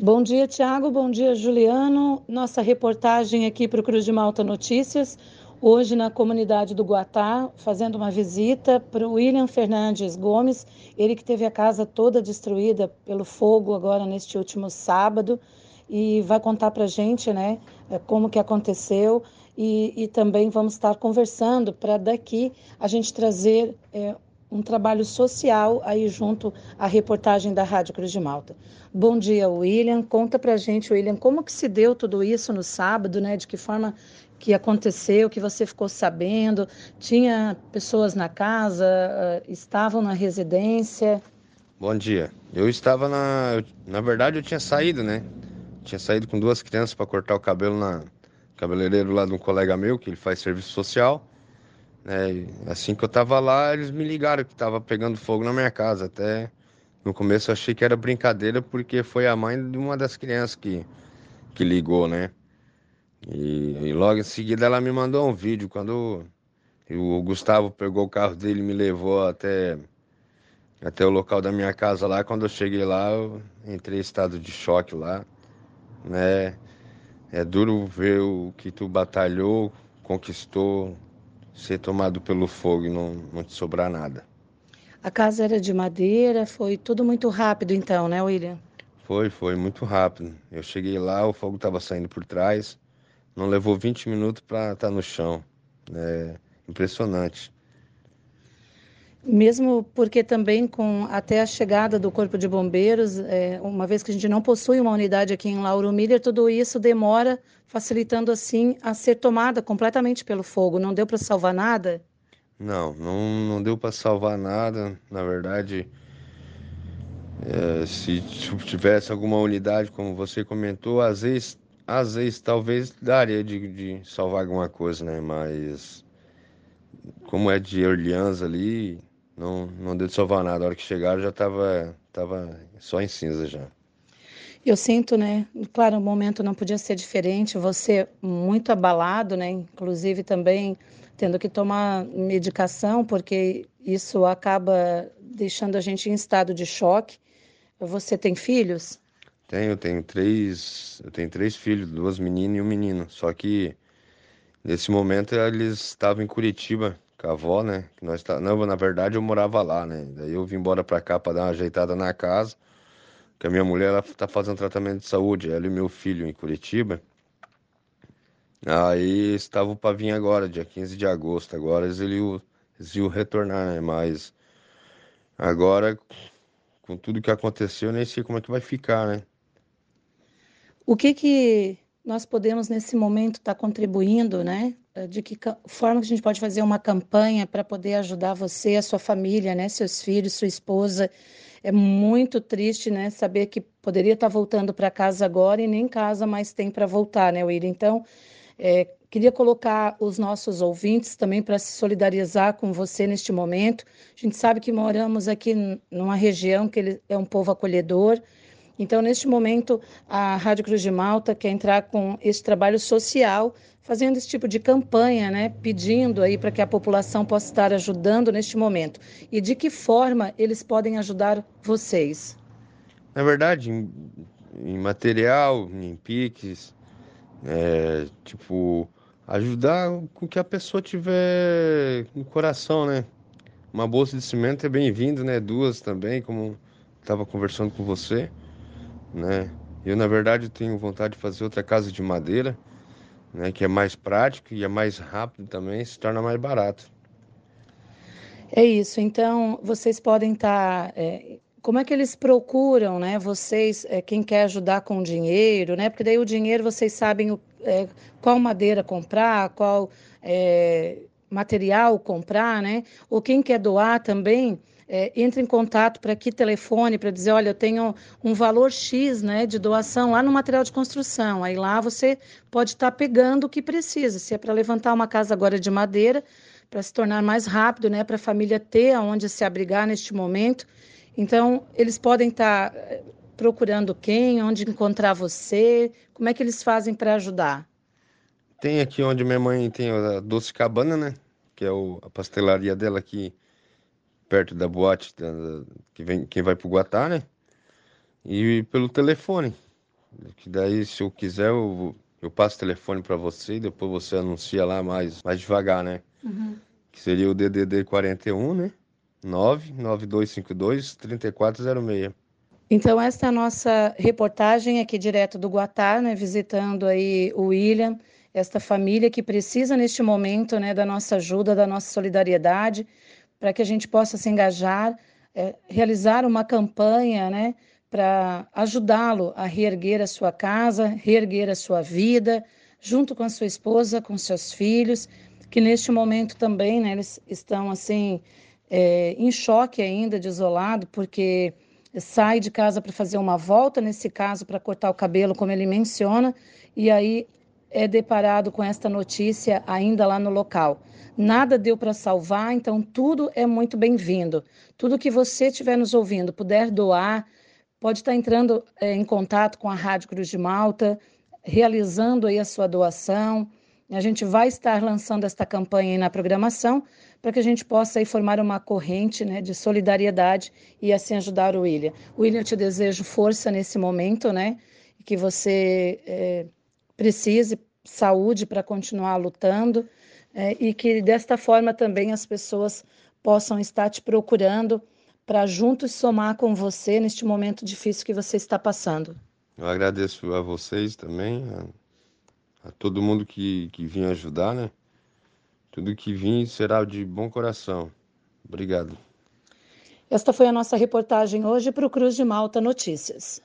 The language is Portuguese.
Bom dia, Tiago. Bom dia, Juliano. Nossa reportagem aqui para o Cruz de Malta Notícias, hoje na comunidade do Guatá, fazendo uma visita para o William Fernandes Gomes, ele que teve a casa toda destruída pelo fogo agora neste último sábado e vai contar para a gente, né, é, como que aconteceu e, e também vamos estar conversando para daqui a gente trazer é, um trabalho social aí junto à reportagem da Rádio Cruz de Malta. Bom dia, William. Conta pra gente, William, como que se deu tudo isso no sábado, né? De que forma que aconteceu, que você ficou sabendo? Tinha pessoas na casa, eh, estavam na residência? Bom dia. Eu estava na, na verdade eu tinha saído, né? Tinha saído com duas crianças para cortar o cabelo na cabeleireiro lá de um colega meu que ele faz serviço social. É, assim que eu tava lá, eles me ligaram que tava pegando fogo na minha casa. Até no começo eu achei que era brincadeira, porque foi a mãe de uma das crianças que, que ligou, né? E, e logo em seguida ela me mandou um vídeo. Quando o Gustavo pegou o carro dele e me levou até, até o local da minha casa lá, quando eu cheguei lá, eu entrei em estado de choque lá, né? É duro ver o que tu batalhou, conquistou, ser tomado pelo fogo e não, não te sobrar nada. A casa era de madeira, foi tudo muito rápido então, né, William? Foi, foi muito rápido. Eu cheguei lá, o fogo estava saindo por trás, não levou 20 minutos para estar tá no chão. É impressionante. Mesmo porque também com até a chegada do Corpo de Bombeiros, é, uma vez que a gente não possui uma unidade aqui em Lauro Miller, tudo isso demora, facilitando assim a ser tomada completamente pelo fogo. Não deu para salvar nada? Não, não, não deu para salvar nada. Na verdade, é, se tivesse alguma unidade, como você comentou, às vezes, às vezes talvez daria de, de salvar alguma coisa, né? Mas como é de Orleans ali, não, não deu de salvar nada. A hora que chegaram já estava tava só em cinza já. Eu sinto, né? Claro, o momento não podia ser diferente. Você muito abalado, né? Inclusive também tendo que tomar medicação, porque isso acaba deixando a gente em estado de choque. Você tem filhos? Tenho, tenho três, eu tenho três filhos, duas meninas e um menino. Só que nesse momento eles estavam em Curitiba com a avó, né? Que nós tá... Não, na verdade eu morava lá, né? Daí eu vim embora pra cá pra dar uma ajeitada na casa. Que a minha mulher ela tá fazendo tratamento de saúde, ela e meu filho em Curitiba. Aí estavam para vir agora, dia 15 de agosto. Agora eles iam retornar, né? Mas agora, com tudo que aconteceu, eu nem sei como é que vai ficar, né? O que que nós podemos nesse momento estar tá contribuindo, né? Eh, de que forma que a gente pode fazer uma campanha para poder ajudar você, a sua família, né? Seus filhos, sua esposa. É muito triste, né? Saber que poderia estar tá voltando para casa agora e nem casa mais tem para voltar, né, William? Então, é, queria colocar os nossos ouvintes também para se solidarizar com você neste momento. A gente sabe que moramos aqui numa região que é um povo acolhedor então, neste momento, a Rádio Cruz de Malta quer entrar com esse trabalho social, fazendo esse tipo de campanha, né, pedindo aí para que a população possa estar ajudando neste momento. E de que forma eles podem ajudar vocês? Na verdade, em, em material, em piques, é, tipo, ajudar com que a pessoa tiver no coração, né? Uma bolsa de cimento é bem-vindo, né? Duas também, como estava conversando com você né? Eu, na verdade, tenho vontade de fazer outra casa de madeira, né? Que é mais prático e é mais rápido também, se torna mais barato. É isso. Então, vocês podem estar. Tá, é, como é que eles procuram, né? Vocês, é, quem quer ajudar com dinheiro, né? Porque daí o dinheiro vocês sabem o, é, qual madeira comprar, qual é, material comprar, né? Ou quem quer doar também é, entre em contato para que telefone para dizer, olha, eu tenho um valor X né, de doação lá no material de construção. Aí lá você pode estar tá pegando o que precisa. Se é para levantar uma casa agora de madeira, para se tornar mais rápido, né, para a família ter aonde se abrigar neste momento. Então, eles podem estar tá é, procurando quem, onde encontrar você, como é que eles fazem para ajudar? Tem aqui onde minha mãe tem a Doce Cabana, né? Que é o, a pastelaria dela aqui perto da boate da, que vem, quem vai pro Guatá, né? E pelo telefone. Que daí, se eu quiser, eu, eu passo o telefone para você e depois você anuncia lá mais, mais devagar, né? Uhum. Que seria o DDD 41, né? 99252 3406. Então, esta é a nossa reportagem aqui direto do Guatá, né, visitando aí o William, esta família que precisa neste momento né, da nossa ajuda, da nossa solidariedade, para que a gente possa se engajar, é, realizar uma campanha né, para ajudá-lo a reerguer a sua casa, reerguer a sua vida, junto com a sua esposa, com seus filhos, que neste momento também né, eles estão assim é, em choque ainda, desolado, porque sai de casa para fazer uma volta, nesse caso para cortar o cabelo, como ele menciona, e aí é deparado com esta notícia ainda lá no local. Nada deu para salvar, então tudo é muito bem-vindo. Tudo que você estiver nos ouvindo, puder doar, pode estar entrando é, em contato com a Rádio Cruz de Malta, realizando aí a sua doação. A gente vai estar lançando esta campanha aí na programação para que a gente possa aí formar uma corrente né, de solidariedade e assim ajudar o William. William, eu te desejo força nesse momento, né? Que você é, precise saúde para continuar lutando é, e que desta forma também as pessoas possam estar te procurando para juntos somar com você neste momento difícil que você está passando. Eu agradeço a vocês também, a, a todo mundo que, que vinha ajudar, né? Tudo que vim será de bom coração. Obrigado. Esta foi a nossa reportagem hoje para o Cruz de Malta Notícias.